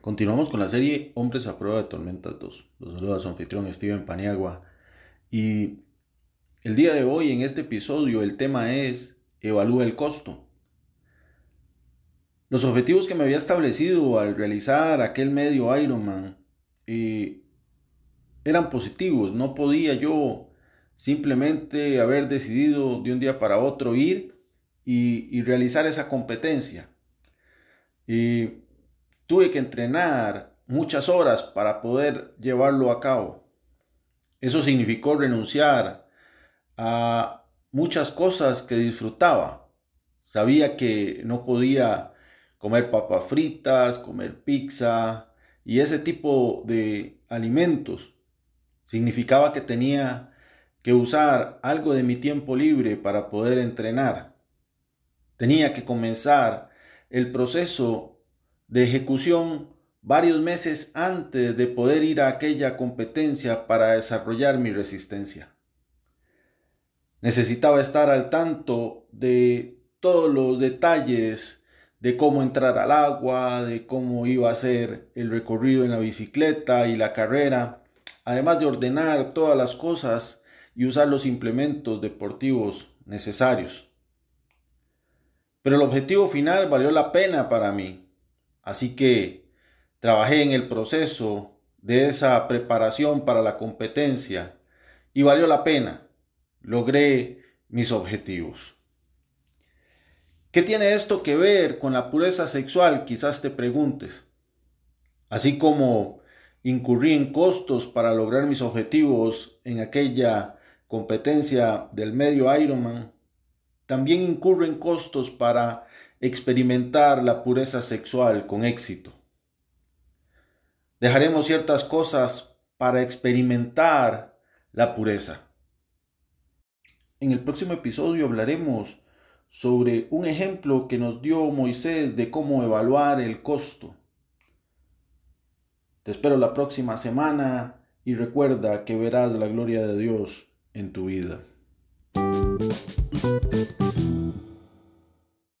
Continuamos con la serie Hombres a prueba de tormentas 2. Los saluda su anfitrión Steven Paniagua. Y el día de hoy, en este episodio, el tema es Evalúa el costo. Los objetivos que me había establecido al realizar aquel medio Ironman eh, eran positivos. No podía yo simplemente haber decidido de un día para otro ir y, realizar esa competencia. Y tuve que entrenar muchas horas para poder llevarlo a cabo. Eso significó renunciar a muchas cosas que disfrutaba. Sabía que no podía comer papas fritas, comer pizza y ese tipo de alimentos. Significaba que tenía que usar algo de mi tiempo libre para poder entrenar. Tenía que comenzar el proceso de ejecución varios meses antes de poder ir a aquella competencia para desarrollar mi resistencia. Necesitaba estar al tanto de todos los detalles de cómo entrar al agua, de cómo iba a ser el recorrido en la bicicleta y la carrera, además de ordenar todas las cosas y usar los implementos deportivos necesarios. Pero el objetivo final valió la pena para mí, Así que trabajé en el proceso de esa preparación para la competencia y valió la pena. Logré mis objetivos. ¿Qué tiene esto que ver con la pureza sexual? Quizás te preguntes. Así como incurrí en costos para lograr mis objetivos en aquella competencia del medio Ironman, también incurro en costos para experimentar la pureza sexual con éxito. Dejaremos ciertas cosas para experimentar la pureza. En el próximo episodio hablaremos sobre un ejemplo que nos dio Moisés de cómo evaluar el costo. Te espero la próxima semana y recuerda que verás la gloria de Dios en tu vida. Thank you.